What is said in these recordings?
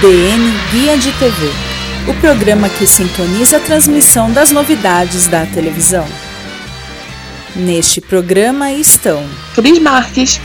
DN Guia de TV o programa que sintoniza a transmissão das novidades da televisão. Neste programa estão Cris Marques,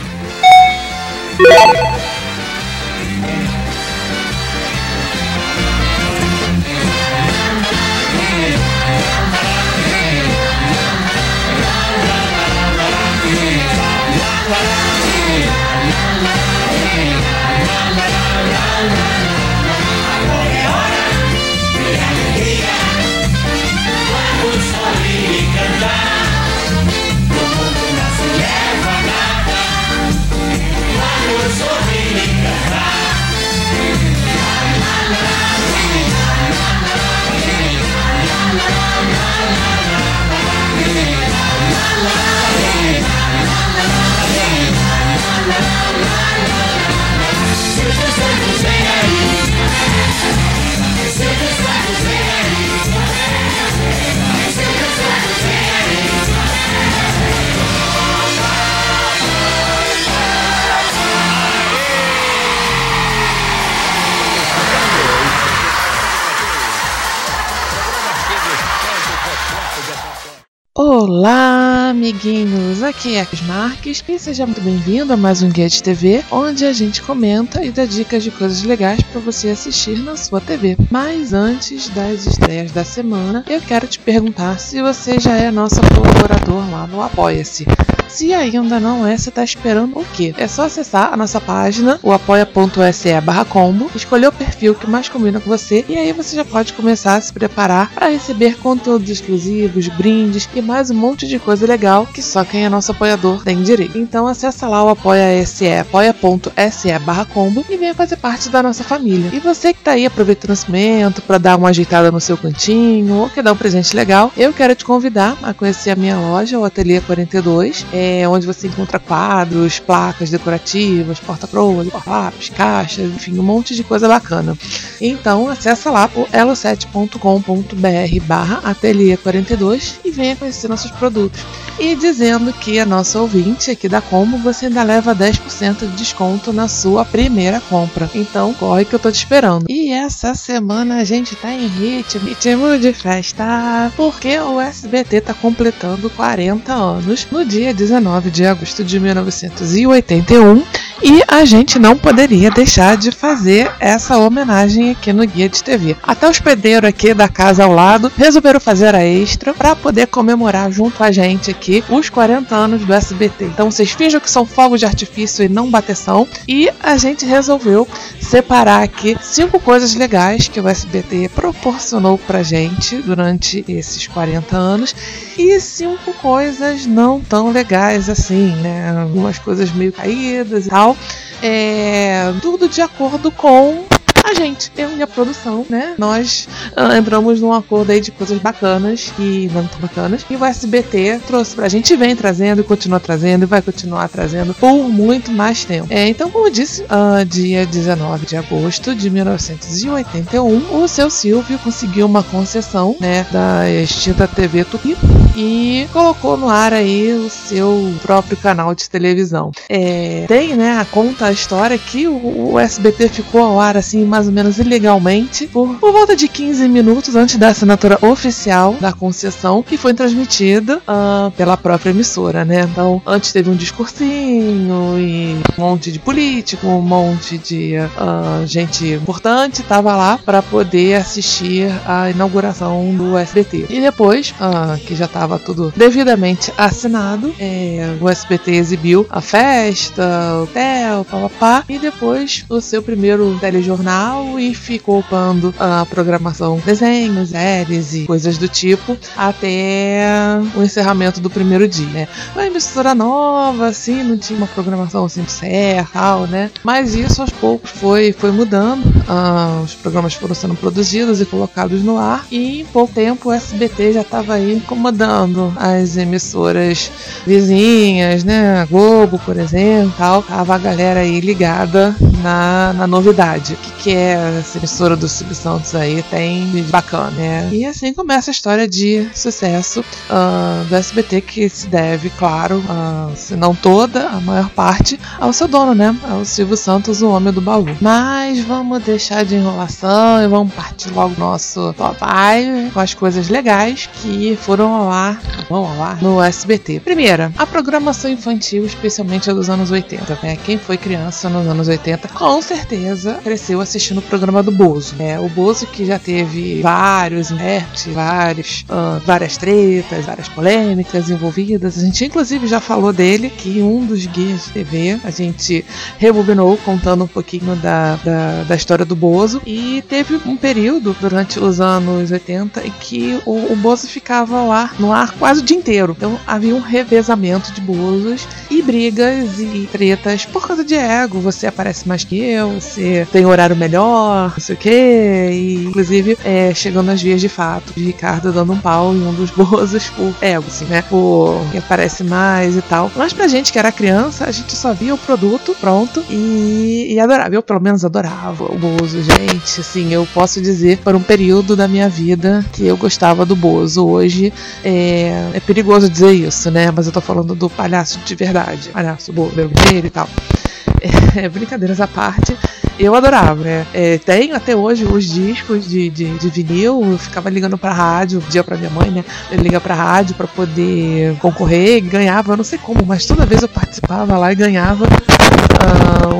na. Olá, amiguinhos! Aqui é a Cris Marques e seja muito bem-vindo a mais um Guia de TV, onde a gente comenta e dá dicas de coisas legais para você assistir na sua TV. Mas antes das estreias da semana, eu quero te perguntar se você já é nosso colaborador lá no Apoia-se. Se ainda não é, você está esperando o quê? É só acessar a nossa página, o apoia.se barra combo, escolher o perfil que mais combina com você e aí você já pode começar a se preparar para receber conteúdos exclusivos, brindes e mais um monte de coisa legal que só quem é nosso apoiador tem direito. Então acessa lá o apoia.se, apoia.se barra combo e venha fazer parte da nossa família. E você que está aí aproveitando o nascimento para dar uma ajeitada no seu cantinho ou quer dar um presente legal, eu quero te convidar a conhecer a minha loja, o Ateliê 42. É onde você encontra quadros, placas decorativas, porta-croma, lápis, caixas, enfim, um monte de coisa bacana. Então, acessa lá o elo7.com.br barra ateliê 42 e venha conhecer nossos produtos. E dizendo que a nossa ouvinte aqui da Combo, você ainda leva 10% de desconto na sua primeira compra. Então, corre que eu tô te esperando. E essa semana a gente tá em ritmo, ritmo de festa, porque o SBT tá completando 40 anos no dia 19 19 de agosto de 1981 e a gente não poderia deixar de fazer essa homenagem aqui no Guia de TV. Até os pedreiros aqui da casa ao lado resolveram fazer a extra para poder comemorar junto a gente aqui os 40 anos do SBT. Então vocês finjam que são fogos de artifício e não bateção e a gente resolveu separar aqui cinco coisas legais que o SBT proporcionou pra gente durante esses 40 anos e cinco coisas não tão legais assim, né? Algumas coisas meio caídas e tal. É, tudo de acordo com a gente, eu e a produção, né? Nós uh, entramos num acordo aí de coisas bacanas e não tão bacanas. E o SBT trouxe pra gente, vem trazendo e continua trazendo e vai continuar trazendo por muito mais tempo. É, então, como eu disse, uh, dia 19 de agosto de 1981, o seu Silvio conseguiu uma concessão, né, da extinta TV Tupi e colocou no ar aí o seu próprio canal de televisão. É, tem, né, a conta a história que o, o SBT ficou ao ar assim mais ou menos ilegalmente por, por volta de 15 minutos antes da assinatura oficial da concessão que foi transmitida uh, pela própria emissora, né? Então, antes teve um discursinho e um monte de político, um monte de uh, gente importante tava lá para poder assistir a inauguração do SBT. E depois, uh, que já estava tudo devidamente assinado, é, o SBT exibiu a festa, o hotel, papapá, e depois o seu primeiro telejornal e ficou upando a programação, desenhos, séries e coisas do tipo, até o encerramento do primeiro dia, né? Uma emissora nova, assim, não tinha uma programação assim certa, tal, né? Mas isso aos poucos foi, foi mudando. Ah, os programas foram sendo produzidos e colocados no ar, e em pouco tempo o SBT já estava aí incomodando as emissoras vizinhas, né? A Globo, por exemplo, tal. Tava a galera aí ligada na, na novidade. O que, que é essa emissora do Silvio Santos aí? Tem de bacana, né? E assim começa a história de sucesso uh, do SBT, que se deve, claro, uh, se não toda, a maior parte, ao seu dono, né? Ao Silvio Santos, o homem do baú. Mas vamos deixar de enrolação e vamos partir logo nosso papai com as coisas legais que foram ao ar, vão ao ar no SBT. Primeira, a programação infantil, especialmente a dos anos 80. Né? Quem foi criança nos anos 80, com certeza cresceu assistindo o programa do Bozo. Né? O Bozo que já teve vários invertes, vários, uh, várias tretas, várias polêmicas envolvidas. A gente inclusive já falou dele, que um dos guias de TV, a gente rebobinou contando um pouquinho da, da, da história do Bozo. E teve um período durante os anos 80 em que o, o Bozo ficava lá no ar quase o dia inteiro. Então havia um revezamento de Bozos e brigas e tretas por causa de ego. Você aparece mais que eu, você tem horário melhor, não sei o quê. E, inclusive, é, chegando às vias de fato, de Ricardo dando um pau em um dos Bozos por ego, assim, né? Por quem aparece mais e tal. Mas pra gente que era criança, a gente só via o produto pronto e, e adorava. Eu, pelo menos, adorava o Bozo, gente. Assim, eu posso dizer, por um período da minha vida que eu gostava do Bozo. Hoje é, é perigoso dizer isso, né? Mas eu tô falando do palhaço de verdade. Palhaço, dele e tal. Brincadeiras à parte, eu adorava, né? É, tenho até hoje os discos de, de, de, vinil, eu ficava ligando pra rádio, dia pra minha mãe, né? Eu liga pra rádio pra poder concorrer, ganhava, eu não sei como, mas toda vez eu participava lá e ganhava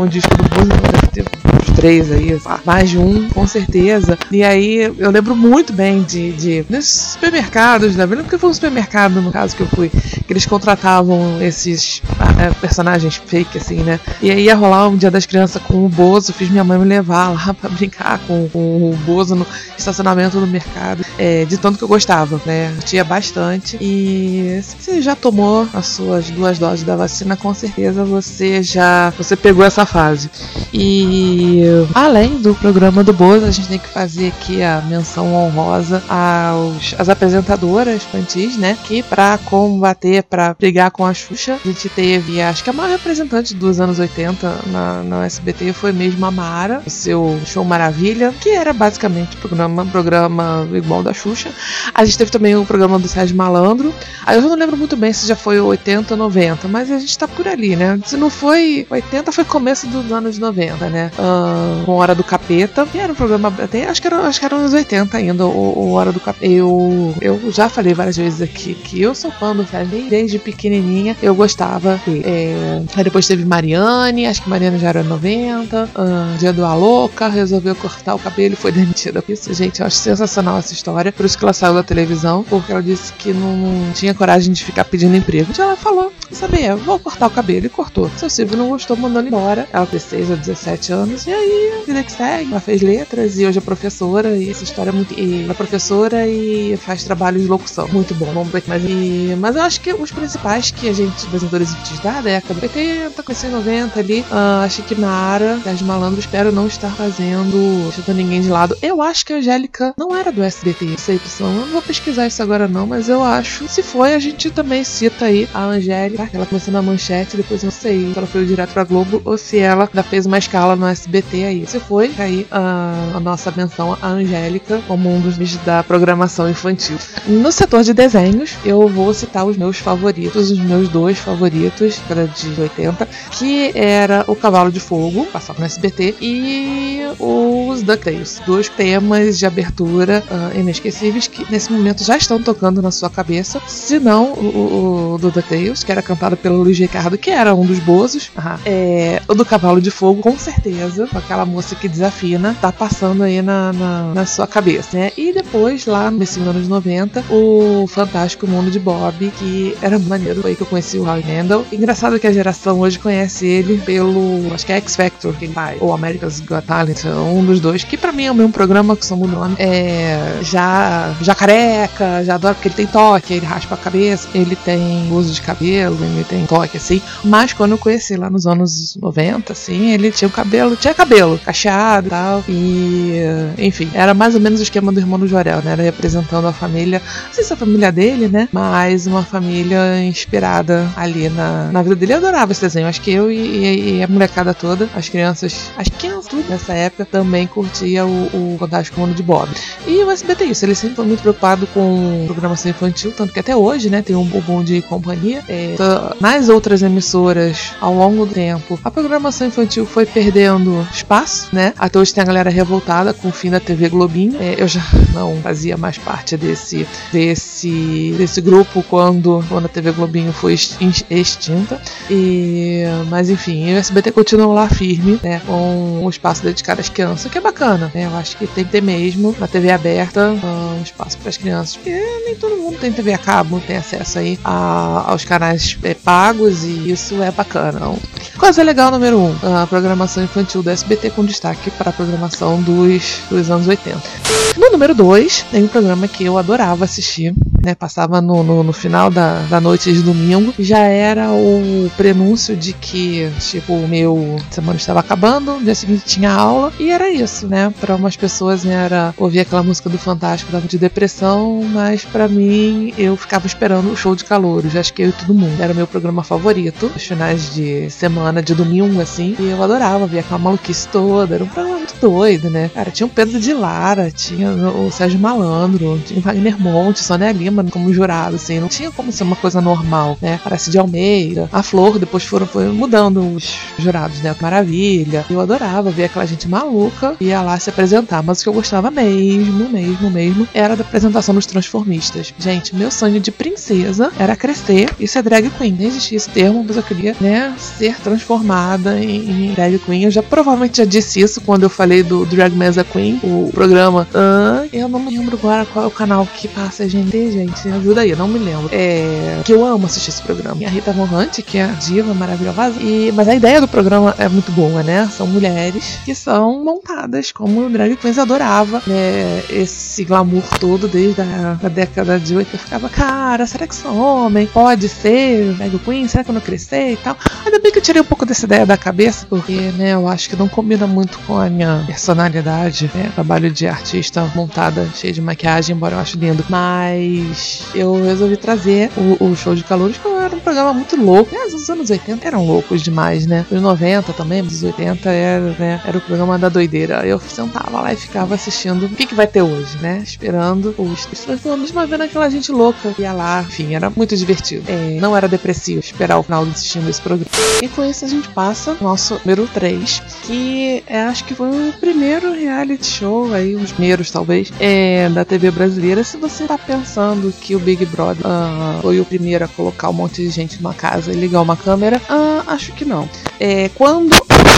um disco do Bozo, deve ter uns três aí, mais de um, com certeza. E aí eu lembro muito bem de, de nesses supermercados, né? Lembro que foi um supermercado, no caso, que eu fui, que eles contratavam esses uh, personagens fake, assim, né? E aí ia rolar um dia das crianças com o Bozo, fiz minha mãe me levar lá pra brincar com, com o Bozo no estacionamento do mercado, é, de tanto que eu gostava, né? Eu tinha bastante. E se você já tomou as suas duas doses da vacina, com certeza você já você pegou essa fase. E além do programa do Bozo, a gente tem que fazer aqui a menção honrosa aos as apresentadoras infantis, né? Que para combater, para brigar com a Xuxa, a gente teve, acho que a maior representante dos anos 80 na, na SBT foi mesmo a Mara, o seu show Maravilha, que era basicamente programa, programa igual da Xuxa. A gente teve também o programa do Sérgio Malandro. Aí eu não lembro muito bem se já foi 80 ou 90, mas a gente tá por ali, né? Se não foi 80, foi começo dos anos 90, né? Uh, com Hora do Capeta, que era um programa, até, acho que era, acho que era anos 80 ainda, o, o Hora do Capeta. Eu, eu já falei várias vezes aqui que eu sou fã do Sérgio desde pequenininha, eu gostava. É, aí depois teve Mariane, acho que Mariane já era 90. Uh, dia do Aloca, resolveu cortar o cabelo e foi demitida. Isso, gente, eu acho sensacional essa história. Por isso que ela saiu da televisão, porque ela disse que não, tinha coragem de ficar pedindo emprego. Então ela falou: sabia, vou cortar o cabelo e cortou. Seu Silvio não gostou, mandou ela embora. Ela tem 6 ou 17 anos. E aí, vida que segue. Ela fez letras e hoje é professora. E essa história é muito. E ela é professora e faz trabalho de locução. Muito bom. Vamos ver mais. E, mas eu acho que os principais que a gente, das atores da década 80, com esses 90 ali, uh, acho que Nara, das Malandro, espero não estar fazendo, deixando ninguém de lado. Eu acho que a Angélica não era do SBT, não sei, pessoal. Eu não vou pesquisar isso agora não, mas eu acho. Se foi, a gente também cita aí a Angélica, ela começou na manchete, depois não sei se ela foi direto pra Globo ou se ela ainda fez uma escala no SBT aí. Se foi, aí a, a nossa menção a Angélica como um dos da programação infantil. No setor de desenhos, eu vou citar os meus favoritos, os meus dois favoritos, que era de 80, que era o Cavalo de Fogo, passava no SBT, e os DuckTales. Dois temas de abertura uh, inesquecíveis que nesse momento já estão tocando na sua cabeça. Se não, o, o, o do DuckTales, que era cantado pelo Luiz Ricardo, que era um dos bozos. Uhum. É, o do Cavalo de Fogo, com certeza, com aquela moça que desafina, tá passando aí na, na, na sua cabeça, né? E depois, lá nesse ano de 90, o Fantástico Mundo de Bob, que era maneiro, foi que eu conheci o Howie Mandel. Engraçado que a geração hoje conhece ele pelo, acho que é X Factor, que ele ou America's Got Talent, um dos dois, que pra mim é o mesmo programa, que são o nome. É, já, já careca, já adoro porque ele tem toque, ele raspa a cabeça, ele tem uso de cabelo, ele tem toque, assim. Mas quando eu conheci lá nos anos 90, assim, ele tinha o cabelo, tinha cabelo, cacheado e tal. E, enfim, era mais ou menos o esquema do irmão do Jorel, né? Era representando a família, não sei se a família dele, né? Mas uma família inspirada ali na, na vida dele. Eu adorava esse desenho. Acho que eu e, e a molecada toda, as crianças, as crianças tudo nessa época, também curtia o, o Fantástico Mundo de Bob. E o SBT, isso, ele sempre foi muito preocupado com programação infantil, tanto que até hoje, né, tem um Bom de Companhia. É, nas outras emissoras, ao longo do tempo, a programação infantil foi perdendo espaço, né? Até hoje tem a galera revoltada com o fim da TV Globinho. É, eu já não fazia mais parte desse, desse, desse grupo quando, quando a TV Globinho foi extinta. E, mas enfim, o SBT continua lá firme, né? Com o espaço dedicado às crianças, que é bacana, né? Eu acho que tem que ter mesmo na TV aberta um espaço para as crianças, porque nem todo mundo tem TV a cabo, tem acesso aí a, aos canais é, pagos e isso é bacana. Então, coisa legal número 1, um, a programação infantil do SBT com destaque para a programação dos, dos anos 80. No número 2, tem um programa que eu adorava assistir, né? Passava no, no, no, final da, da noite de domingo. Já era o prenúncio de que, tipo, o meu semana estava acabando, no dia seguinte tinha aula, e era isso, né? Para umas pessoas né, era ouvir aquela música do Fantástico, dava de depressão, mas para mim eu ficava esperando o show de calor, já acho que eu e todo mundo. Era o meu programa favorito, os finais de semana, de domingo, assim, e eu adorava ver aquela maluquice toda, era um programa muito doido, né? Cara, tinha o Pedro de Lara, tinha o Sérgio Malandro, tinha o Wagner Monte, Sônia Lima como jurado, assim, não tinha como ser uma coisa normal, né? Parece de Almeida, a Flor, depois foram, foram mudando os jurados, né? Maravilha. Eu adorava ver aquela gente maluca ia lá se apresentar, mas o que eu gostava mesmo, mesmo, mesmo, era da apresentação dos transformistas. Gente, meu sonho de princesa era crescer e ser drag queen. Nem existia esse termo, mas eu queria, né, ser transformada em, drag queen. Eu já provavelmente já disse isso quando eu falei do Drag Mesa Queen, o programa. Ah, eu não me lembro agora qual é o canal que passa a gente, gente. Ajuda aí, eu não me lembro. É. Que eu amo assistir esse programa. E a Rita Von que é a diva maravilhosa. E, mas a ideia do programa é muito boa, né? São mulheres que são montadas como drag queens. Adorava né? esse glamour todo desde a, a década de 80. Eu ficava, cara, será que sou homem? Pode ser drag queen? Será que eu não crescer e tal? Ainda bem que eu tirei um pouco dessa ideia da cabeça, porque, né, eu acho que não combina muito com a minha personalidade, né? Trabalho de artista montada, cheia de maquiagem, embora eu ache lindo. Mas eu resolvi trazer o, o show de calores, que era um programa muito louco. Aliás, os anos 80 eram loucos demais, né? Os 90 também, mas os 80 era, né, era o programa da doideira. Eu sentava lá e ficava assistindo o que, que vai ter hoje, né? Esperando os transformadores, mas vendo aquela gente louca. Ia lá, enfim, era muito divertido. É, não era depressivo esperar o final assistindo esse programa. E com isso a gente passa nosso número 3, que é, acho que foi o primeiro reality show aí, os primeiros talvez, é, da TV brasileira. Se você tá pensando que o Big Brother uh, foi o primeiro a colocar um monte de gente numa casa e ligar uma câmera, uh, acho que não. É, quando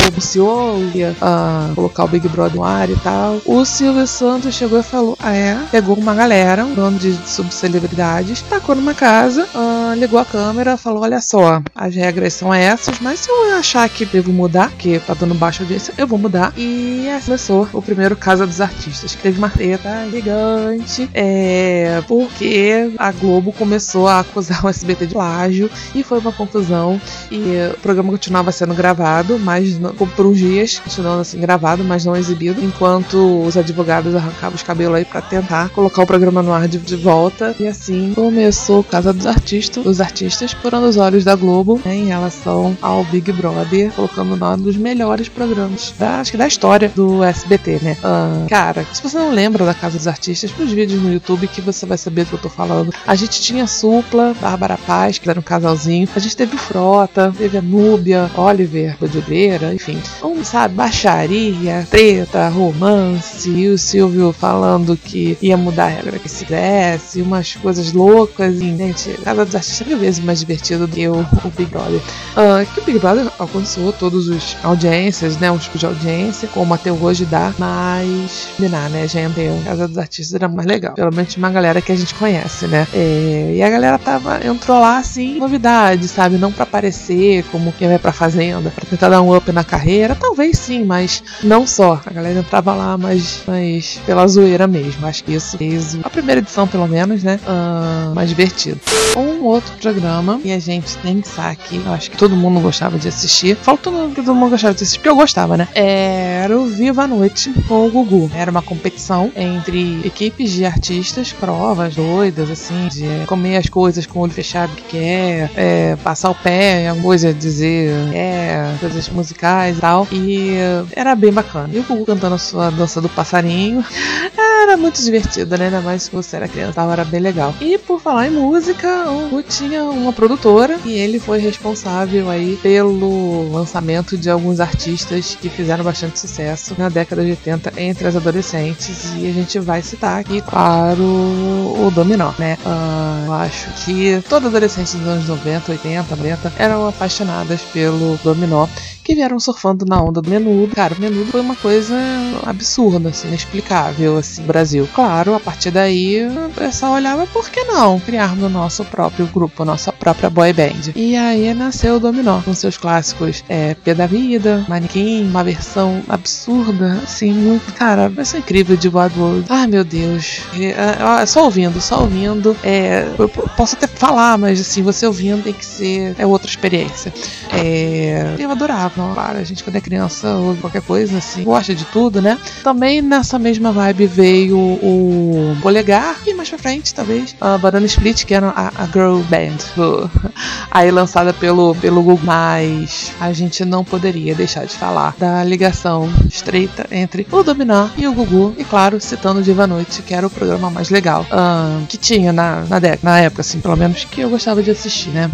anunciou ia uh, colocar o Big Brother no ar e tal, o Silvio Santos chegou e falou: Ah, é? Pegou uma galera, um dono de subcelebridades, tacou numa casa, uh, ligou a câmera, falou: Olha só, as regras são essas, mas se eu achar que devo mudar, que tá dando baixa audiência, eu vou mudar. E assim começou o primeiro Casa dos Artistas, que teve uma treta gigante, é, porque a Globo começou a acusar o SBT de plágio e foi uma confusão. E o programa continuava sendo gravado, mas por uns dias, continuando assim gravado, mas não exibido, enquanto os advogados arrancavam os cabelos aí para tentar colocar o programa no ar de, de, volta. E assim começou Casa dos Artistas, os artistas furando os olhos da Globo né, em relação ao Big Brother, colocando nós dos melhores programas da, acho que da história do SBT, né? Uh, cara, se você não lembra da Casa dos Artistas, pros vídeos no YouTube que você vai saber do que eu tô falando. A gente tinha Supla, Bárbara Paz, que era um casalzinho. A gente teve Frota, teve a Núbia, Oliver, Bodedeira, enfim. Um, sabe, baixaria, treta, romance, e o Silvio falando que ia mudar a regra que se desse, umas coisas loucas, e, gente, cada dos artistas mil vezes mais divertido do que o, o Big Brother. Uh, que o Big Brother alcançou todos os audiências, né, os tipos de audiência, como até hoje dá, mas, combinar, né, gente, Casa dos Artistas era mais legal, pelo menos uma galera que a gente conhece, né, é, e a galera tava, entrou lá, assim, novidade, sabe, não para aparecer como quem vai pra Fazenda, para tentar dar um up na carreira, talvez sim, mas não só, a galera entrava lá, mas, mas pela zoeira mesmo, acho que isso fez a primeira edição, pelo menos, né, uh, mais divertido. Um outro programa que a gente tem que aqui, eu acho que todo mundo gostava de assistir, falo todo mundo que todo mundo gostava de assistir, porque eu gostava, né, era o Viva a Noite com o Gugu, era uma competição entre equipes de artistas, provas doidas, assim, de comer as coisas com o olho fechado que quer, é, passar o pé, alguma coisa dizer, é, coisas musicais e tal. E era bem bacana. E o Gugu cantando a sua dança do passarinho. Era muito divertido, né? Ainda mais se você era criança, tava, era bem legal. E por falar em música, o Gugu tinha uma produtora e ele foi responsável aí pelo lançamento de alguns artistas que fizeram bastante sucesso na década de 80 entre as adolescentes. E a gente vai citar aqui, claro, o Dominó, né? Uh, eu acho que todas as adolescentes dos anos 90, 80, 90 eram apaixonadas pelo Dominó que vieram surfando na onda do menudo. Cara, o menudo foi uma coisa absurda, assim, inexplicável, assim, no Brasil. Claro, a partir daí o pessoal olhava, por que não criarmos o nosso próprio grupo, nossa própria boy band? E aí nasceu o Dominó, com seus clássicos é, Pé da Vida, Manequim, uma versão absurda, assim, muito, cara, ser incrível de Wild World. Ai, meu Deus. É, é, só ouvindo, só ouvindo. É, eu posso até falar, mas assim, você ouvindo tem que ser é outra experiência. É, eu adorava claro, a gente quando é criança ou qualquer coisa assim, gosta de tudo, né? Também nessa mesma vibe veio o Polegar e mais pra frente, talvez, a Banana Split, que era a, a Girl Band, do, aí lançada pelo, pelo Google. Mas a gente não poderia deixar de falar da ligação estreita entre o Dominar e o Gugu, e claro, citando Diva Noite, que era o programa mais legal um, que tinha na, na, na época, assim, pelo menos que eu gostava de assistir, né?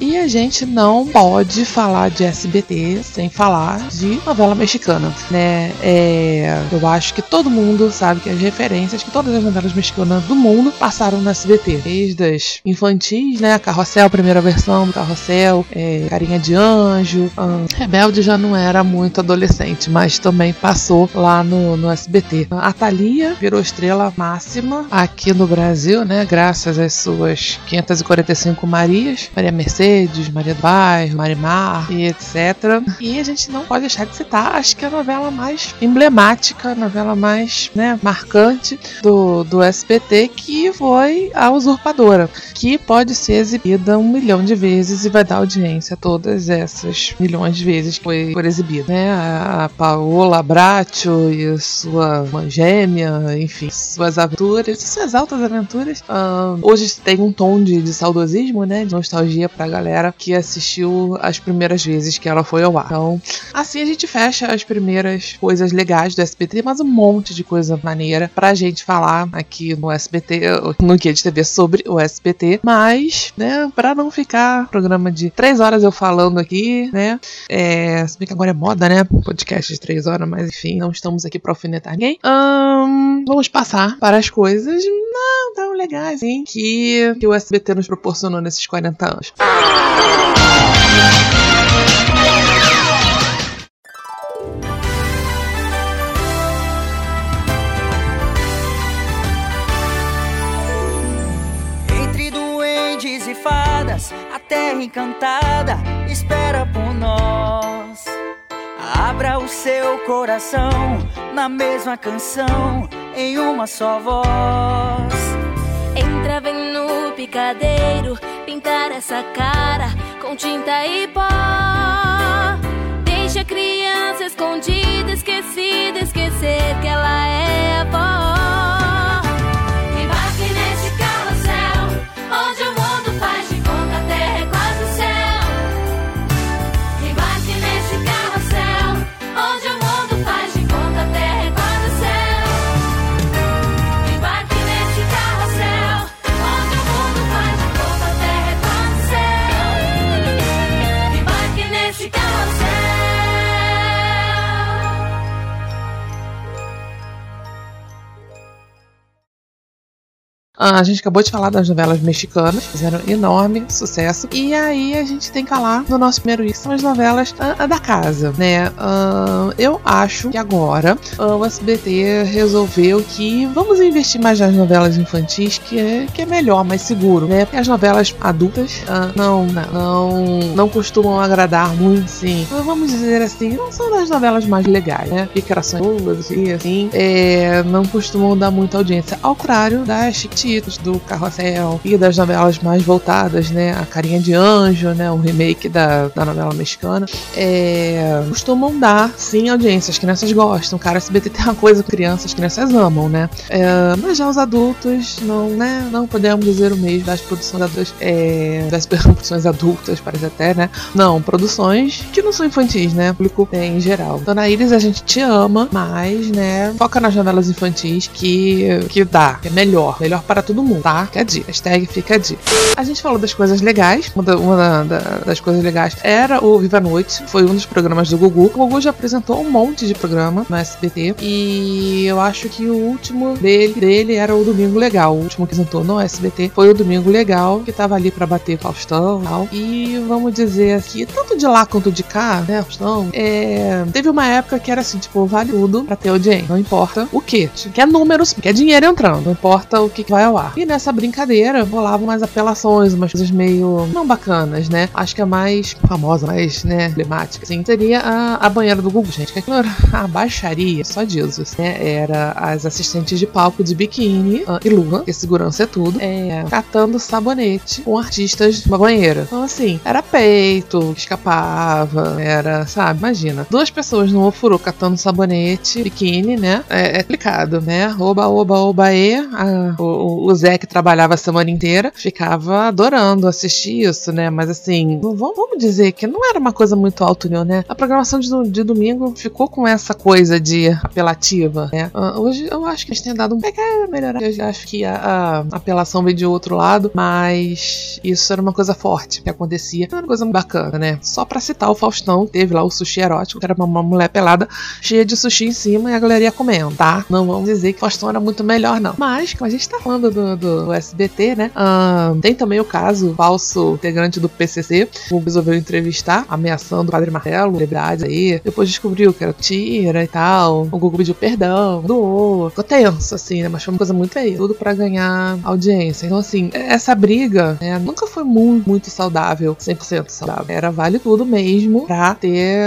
E a gente não pode falar de SBT sem falar de novela mexicana, né? É, eu acho que todo mundo sabe que as referências que todas as novelas mexicanas do mundo passaram no SBT, desde as infantis, né? Carrossel, primeira versão do Carrossel, é, Carinha de Anjo, Rebelde já não era muito adolescente, mas também passou lá no, no SBT. A Thalia virou estrela máxima aqui no Brasil, né? Graças às suas 545 Marias, Maria Mercedes, Maria do Bairro, Marimar e etc. E a gente não pode deixar de citar, acho que a novela mais emblemática, a novela mais né, marcante do, do SBT, que foi A Usurpadora, que pode ser exibida um milhão de vezes e vai dar audiência a todas essas milhões de vezes que foi, foi exibida. Né? A, Paola Bracho e sua gêmea, enfim, suas aventuras, suas altas aventuras. Hoje tem um tom de, de saudosismo, né? De nostalgia pra galera que assistiu as primeiras vezes que ela foi ao ar. Então, assim a gente fecha as primeiras coisas legais do SBT, mas um monte de coisa maneira pra gente falar aqui no SBT, no Guia de TV sobre o SBT. Mas, né, pra não ficar programa de três horas eu falando aqui, né? É, se bem que agora é moda, né? Podcast de três horas, mas enfim, não estamos aqui pra alfinetar ninguém. Um, vamos passar para as coisas não tão legais, hein? Que, que o SBT nos proporcionou nesses 40 anos. Entre terra encantada espera por nós. Abra o seu coração na mesma canção, em uma só voz. Entra, vem no picadeiro pintar essa cara com tinta e pó. Deixa a criança escondida, esquecida, esquecer que ela é avó. A gente acabou de falar das novelas mexicanas, fizeram enorme sucesso. E aí a gente tem que falar no nosso primeiro item, são as novelas ah, da casa, né? Ah, eu acho que agora ah, o SBT resolveu que vamos investir mais nas novelas infantis, que é, que é melhor, mais seguro, né? Porque as novelas adultas ah, não, não, não costumam agradar muito, sim. Vamos dizer assim, não são das novelas mais legais, né? Picarações, e assim, é, não costumam dar muita audiência. Ao contrário das Chiquititas, do Carrossel e das novelas mais voltadas, né? A Carinha de Anjo, né? O remake da, da novela mexicana. É, costumam dar, sim, audiência. As crianças gostam. Cara, SBT tem uma coisa crianças, as crianças amam, né? É, mas já os adultos, não, né? Não podemos dizer o mesmo das produções adultas, é, das produções adultas, parece até, né? Não, produções que não são infantis, né? O público em geral. Dona Iris, a gente te ama, mas, né? Foca nas novelas infantis que, que dá, é melhor. Melhor para todo mundo, tá? Fica a dica. Hashtag fica a dica. A gente falou das coisas legais. Uma, da- uma da- da- das coisas legais era o Viva a Noite. Foi um dos programas do Gugu. O Gugu já apresentou um monte de programa no SBT. E eu acho que o último dele, dele era o Domingo Legal. O último que apresentou no SBT foi o Domingo Legal, que tava ali pra bater Faustão e tal. E vamos dizer aqui, tanto de lá quanto de cá, né, Faustão, é, teve uma época que era assim, tipo, vale tudo pra ter audiência. Não importa o que. Quer números, quer dinheiro entrando. Não importa o que vai ao ar. E nessa brincadeira rolavam umas apelações, umas coisas meio não bacanas, né? Acho que a mais famosa, mais, né, emblemática, assim, seria a, a banheira do Google, gente. Que aquilo era a baixaria, só disso, né? Era as assistentes de palco de biquíni ah, e luva, que segurança é tudo, é, catando sabonete com artistas numa banheira. Então, assim, era peito, que escapava, era, sabe, imagina. Duas pessoas no ofurô catando sabonete, biquíni, né? É, é complicado, né? Oba, oba, oba, e. Ah, o, o- o Zé que trabalhava a semana inteira ficava adorando assistir isso, né? Mas assim, vamos, vamos dizer que não era uma coisa muito alto nível, né? A programação de, de domingo ficou com essa coisa de apelativa, né? Ah, hoje eu acho que eles têm dado um pequeno melhorar. Eu acho que a, a apelação veio de outro lado, mas isso era uma coisa forte que acontecia. Era uma coisa bacana, né? Só pra citar o Faustão, teve lá o sushi erótico, que era uma, uma mulher pelada cheia de sushi em cima e a galera ia comendo, tá? Não vamos dizer que o Faustão era muito melhor, não. Mas, como a gente tá falando do, do SBT, né? ah, tem também o caso falso integrante do PCC, o resolveu entrevistar, ameaçando o Padre Martelo, celebridades aí. Depois descobriu que era tira e tal. O Google pediu perdão, doou. Ficou tenso, assim, né? Mas foi uma coisa muito feia. Tudo pra ganhar audiência. Então, assim, essa briga né, nunca foi muito, muito saudável, 100% saudável. Era vale tudo mesmo pra ter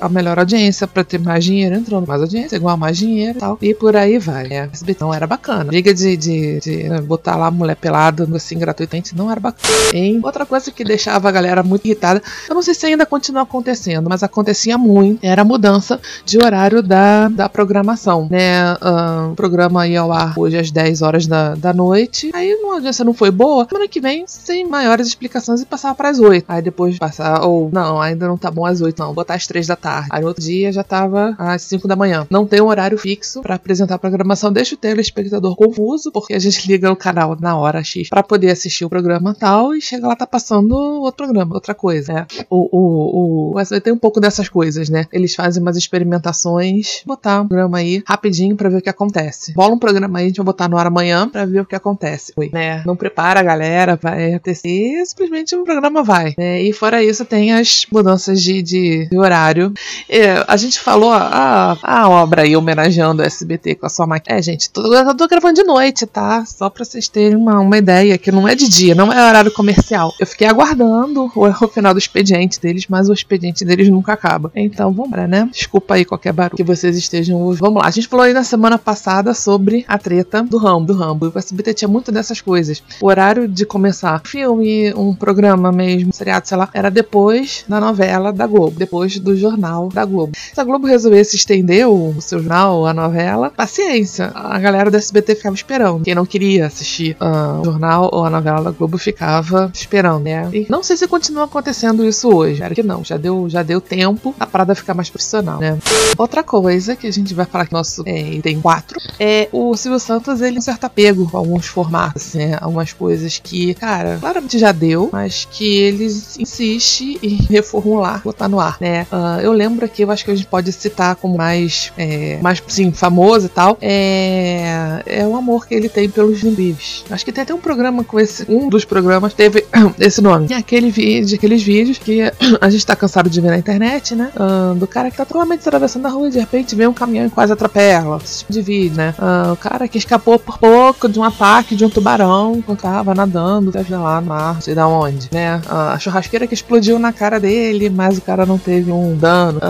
a melhor audiência, pra ter mais dinheiro entrando, mais audiência, igual mais dinheiro e tal. E por aí vai. É, SBT não era bacana. Briga de, de, de, né, botar lá a mulher pelada assim gratuitamente não era bacana. Hein? Outra coisa que deixava a galera muito irritada, eu não sei se ainda continua acontecendo, mas acontecia muito, era a mudança de horário da, da programação, né? Ah, o programa ia ao ar hoje às 10 horas da, da noite, aí a audiência não foi boa, semana que vem, sem maiores explicações, e passava para as 8. Aí depois passar, ou não, ainda não tá bom às 8, não, botar às 3 da tarde. Aí no outro dia já tava às 5 da manhã. Não tem um horário fixo para apresentar a programação, deixa o telespectador confuso, porque gente liga o canal na hora X para poder assistir o programa tal e chega lá tá passando outro programa, outra coisa, né? O, o, o, SBT tem um pouco dessas coisas, né? Eles fazem umas experimentações, botar um programa aí rapidinho para ver o que acontece. Bola um programa aí, a gente vai botar no ar amanhã para ver o que acontece. Oi, né? Não prepara a galera, vai acontecer simplesmente o programa vai, né? E fora isso tem as mudanças de, de, de horário. É, a gente falou a, a obra aí homenageando o SBT com a sua máquina. É, gente, tô, eu tô gravando de noite, tá? Só pra vocês terem uma, uma ideia que não é de dia, não é horário comercial. Eu fiquei aguardando o, o final do expediente deles, mas o expediente deles nunca acaba. Então, vamos lá, né? Desculpa aí qualquer barulho que vocês estejam ouvindo. Vamos lá, a gente falou aí na semana passada sobre a treta do Rambo, do Rambo. E o SBT tinha muito dessas coisas. O horário de começar filme, um programa mesmo, seriado, sei lá, era depois da novela da Globo, depois do jornal da Globo. Se a Globo resolvesse estender o seu jornal, a novela, paciência. A galera do SBT ficava esperando. Quem não queria assistir o jornal ou a novela da Globo ficava esperando, né? E não sei se continua acontecendo isso hoje. Espero que não. Já deu, já deu tempo a parada ficar mais profissional, né? Outra coisa que a gente vai falar que nosso é, item 4 é o Silvio Santos, ele um certo apego com alguns formatos, né? Algumas coisas que, cara, claramente já deu, mas que eles insistem em reformular, botar no ar, né? Ah, eu lembro aqui, eu acho que a gente pode citar como mais, é, mais sim, famoso e tal, é, é o amor que ele tem tem pelos zumbis. Acho que tem até um programa com esse. Um dos programas teve esse nome. E aquele vídeo, aqueles vídeos que a gente tá cansado de ver na internet, né? Ah, do cara que tá totalmente atravessando a rua e de repente vem um caminhão e quase atropela. Esse tipo de vídeo, né? Ah, o cara que escapou por pouco de um ataque de um tubarão quando tava nadando, deve lá no mar, sei da onde, né? Ah, a churrasqueira que explodiu na cara dele, mas o cara não teve um dano.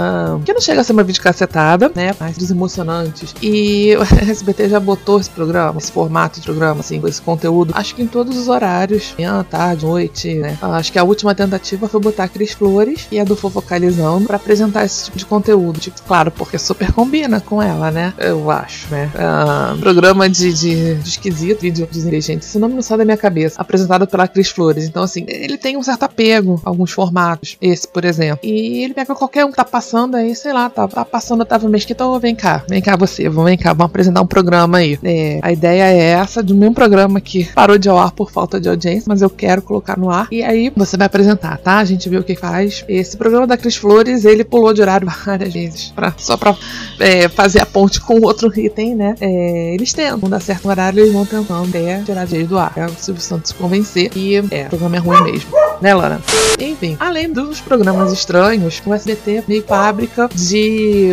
Que não chega a ser uma vídeo cacetada, né? Mais desemocionantes. E o SBT já botou esse programa, esse formato de programa, assim, com esse conteúdo, acho que em todos os horários, manhã, tarde, noite, né? Ah, acho que a última tentativa foi botar a Cris Flores e a do Fofocalizando pra apresentar esse tipo de conteúdo. Tipo, claro, porque super combina com ela, né? Eu acho, né? Ah, programa de, de, de esquisito, vídeo de inteligente. Esse nome não sai da minha cabeça. Apresentado pela Cris Flores. Então, assim, ele tem um certo apego a alguns formatos. Esse, por exemplo. E ele pega qualquer um que tá passando aí, sei lá, tá, tá passando Otávio Mesquita, ô, vem cá, vem cá você, vem cá, vamos apresentar um programa aí. É, a ideia é essa, de um programa que parou de ao ar por falta de audiência, mas eu quero colocar no ar. E aí você vai apresentar, tá? A gente vê o que faz. Esse programa da Cris Flores, ele pulou de horário várias vezes, pra, só pra é, fazer a ponte com outro item, né? É, eles tentam, dá certo horário, eles vão tentando até tirar de do ar. É o Silvio Santos convencer. E é, o programa é ruim mesmo, né, Lana? Enfim, além dos programas estranhos, o SBT é meio fábrica de.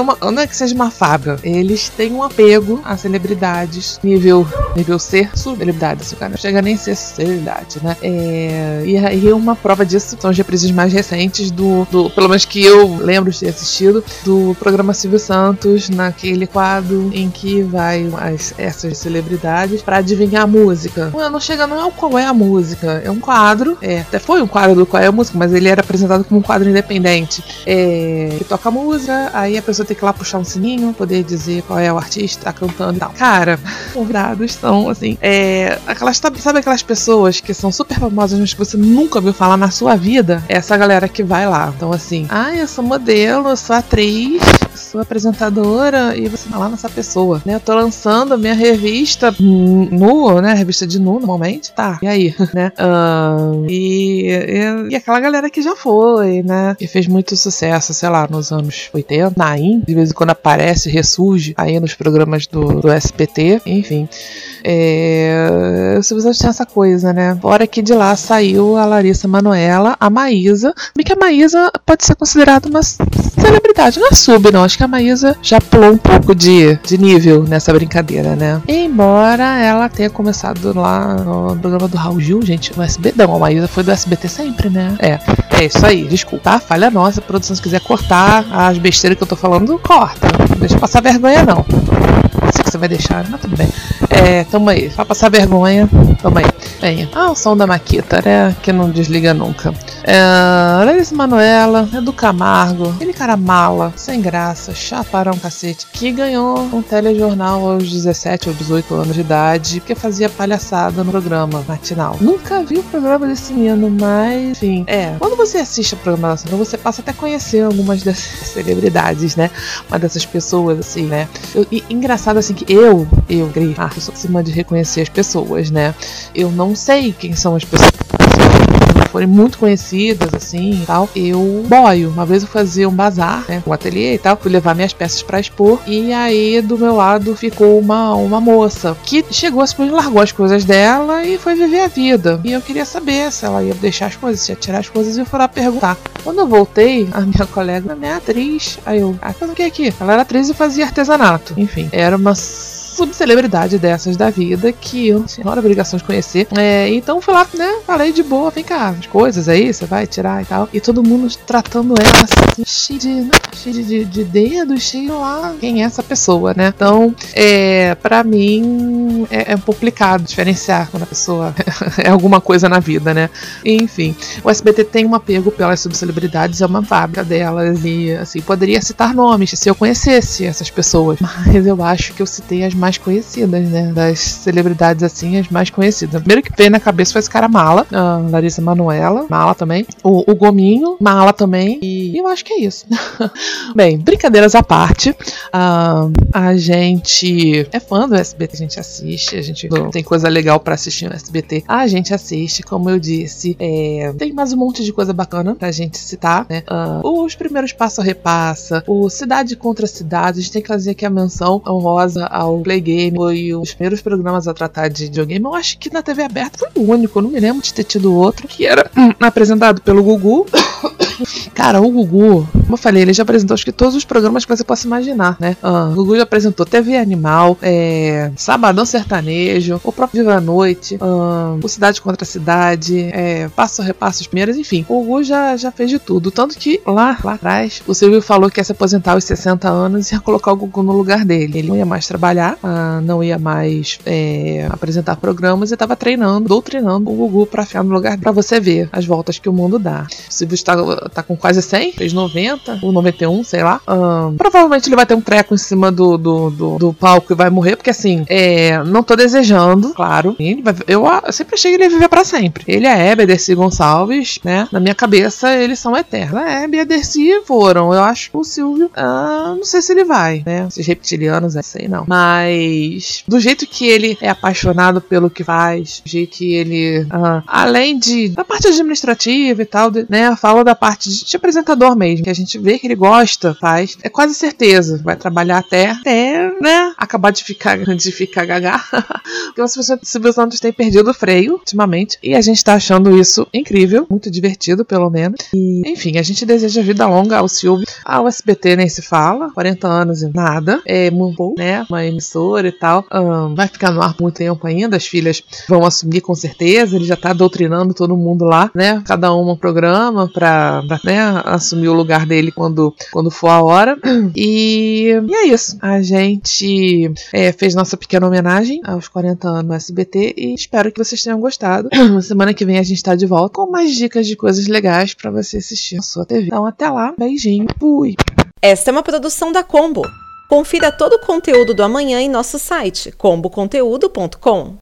Uma, não é que seja uma fábrica, eles têm um apego a celebridades, nível, nível ser celebridade, se o cara não chega nem a ser celebridade, né? É, e aí uma prova disso são as reprises mais recentes do, do. Pelo menos que eu lembro de ter assistido, do programa Silvio Santos, naquele quadro em que vai as, essas celebridades para adivinhar a música. Não, não chega, não é o qual é a música, é um quadro, é, até foi um quadro do qual é a música, mas ele era apresentado como um quadro independente. É, que toca a música, aí a pessoa tem que ir lá puxar um sininho, poder dizer qual é o artista, tá cantando e tal. Cara, convidados são assim, é, aquelas, sabe aquelas pessoas que são super famosas, mas que você nunca ouviu falar na sua vida? É essa galera que vai lá. Então, assim, ah, eu sou modelo, eu sou atriz, sou apresentadora, e você tá lá nessa pessoa, né? Eu tô lançando a minha revista nu, né? Revista de nu, normalmente. Tá, e aí, né? Ahn, e, e, e aquela galera que já foi, né? Que fez muito sucesso, sei lá, nos anos 80, Naim, de vez em quando aparece, ressurge aí nos programas do, do SPT, enfim. É, o Silvio Santos tinha essa coisa, né? Fora que de lá saiu a Larissa Manoela, a Maísa, bem que a Maísa pode ser considerada uma celebridade, não é sub, não. Acho que a Maísa já pulou um pouco de, de nível nessa brincadeira, né? Embora ela tenha começado lá no programa do Raul Gil, gente, no SBT. Não, a Maísa foi do SBT sempre, né? É, é isso aí, desculpa? Falha nossa, a produção se quiser cortar as besteiras que eu tô falando, corta. Não deixa passar vergonha, não. Não sei que você vai deixar, mas tudo bem. É, tamo aí. Pra passar vergonha, tamo aí. Venha. Ah, o som da Maquita, né? Que não desliga nunca. É, Larissa Manoela, Edu Camargo, aquele cara mala, sem graça, um cacete, que ganhou um telejornal aos 17 ou 18 anos de idade, porque fazia palhaçada no programa matinal. Nunca vi o programa desse menino, mas, enfim, é. Quando você assiste a programação, você passa até a conhecer algumas dessas celebridades, né? Uma dessas pessoas, assim, né? Eu, e engraçado, assim, que eu, eu, Gri, ah, eu sou acima de reconhecer as pessoas, né? Eu não sei quem são as pessoas forem muito conhecidas, assim e tal, eu boio. Uma vez eu fazia um bazar, né? Um ateliê e tal, fui levar minhas peças para expor. E aí do meu lado ficou uma, uma moça que chegou assim, largou as coisas dela e foi viver a vida. E eu queria saber se ela ia deixar as coisas, se ia tirar as coisas e eu fui lá perguntar. Quando eu voltei, a minha colega, a minha atriz, aí eu, ah, faz o que aqui? Ela era atriz e fazia artesanato. Enfim, era uma subcelebridade dessas da vida que eu não tinha a obrigação de conhecer. É, então fui lá, né? Falei de boa, vem cá, as coisas aí, você vai tirar e tal. E todo mundo tratando ela assim, cheio de, né, cheio de, de, de dedos, cheio lá. Quem é essa pessoa, né? Então, é, pra mim, é, é complicado diferenciar quando a pessoa é alguma coisa na vida, né? Enfim, o SBT tem um apego pelas subcelebridades, é uma fábrica delas e, assim, poderia citar nomes se eu conhecesse essas pessoas, mas eu acho que eu citei as mais conhecidas, né? Das celebridades, assim, as mais conhecidas. Primeiro que veio na cabeça foi esse cara Mala, a Larissa Manuela, Mala também, o, o Gominho, Mala também, e eu acho que é isso. Bem, brincadeiras à parte, ah, a gente é fã do SBT, a gente assiste, a gente tem coisa legal pra assistir no SBT, a gente assiste, como eu disse, é, tem mais um monte de coisa bacana pra gente citar, né? Ah, os primeiros passo a repassa, o Cidade contra Cidade, a gente tem que fazer aqui a menção honrosa ao Play Game foi um dos primeiros programas a tratar de videogame. Eu acho que na TV aberta foi o único, eu não me lembro de ter tido outro, que era hum, apresentado pelo Gugu. Cara, o Gugu, como eu falei, ele já apresentou acho que todos os programas que você possa imaginar, né? Ah, o Gugu já apresentou TV Animal, é, Sabadão Sertanejo, o próprio Viva a Noite, ah, o Cidade contra Cidade, é, Passo a Repasso os primeiros, enfim. O Gugu já, já fez de tudo. Tanto que lá, lá atrás, o Silvio falou que ia se aposentar aos 60 anos e ia colocar o Gugu no lugar dele. Ele não ia mais trabalhar, ah, não ia mais é, apresentar programas e estava treinando, doutrinando o Gugu pra ficar no lugar pra você ver as voltas que o mundo dá. O Silvio está tá com quase 100, fez 90 ou 91, sei lá. Um, provavelmente ele vai ter um treco em cima do, do, do, do palco e vai morrer, porque assim, é, não tô desejando, claro. Vai, eu, eu, sempre achei que ele ia viver pra sempre. Ele a Hebe, a Dercy Gonçalves, né? Na minha cabeça, eles são eternos. A Hebe e a Dercy foram. Eu acho que o Silvio, uh, não sei se ele vai, né? Esses reptilianos, não sei não. Mas, do jeito que ele é apaixonado pelo que faz, do jeito que ele, uh, além de da parte administrativa e tal, né? Fala da parte parte de, apresentador mesmo, que a gente vê que ele gosta, faz, é quase certeza. Vai trabalhar até, até né, acabar de ficar, de ficar gaga. Porque Silvio Santos tem perdido o freio ultimamente. E a gente tá achando isso incrível, muito divertido, pelo menos. E, enfim, a gente deseja vida longa ao Silvio. Ao SBT nem se fala, 40 anos e nada. É muito, né? Uma emissora e tal. Um, vai ficar no ar muito tempo ainda. As filhas vão assumir com certeza. Ele já tá doutrinando todo mundo lá, né? Cada um um programa pra pra né, assumir o lugar dele quando, quando for a hora. E, e é isso. A gente é, fez nossa pequena homenagem aos 40 anos no SBT e espero que vocês tenham gostado. Semana que vem a gente tá de volta com mais dicas de coisas legais para você assistir na sua TV. Então até lá, beijinho, fui! Esta é uma produção da Combo. Confira todo o conteúdo do amanhã em nosso site comboconteúdo.com.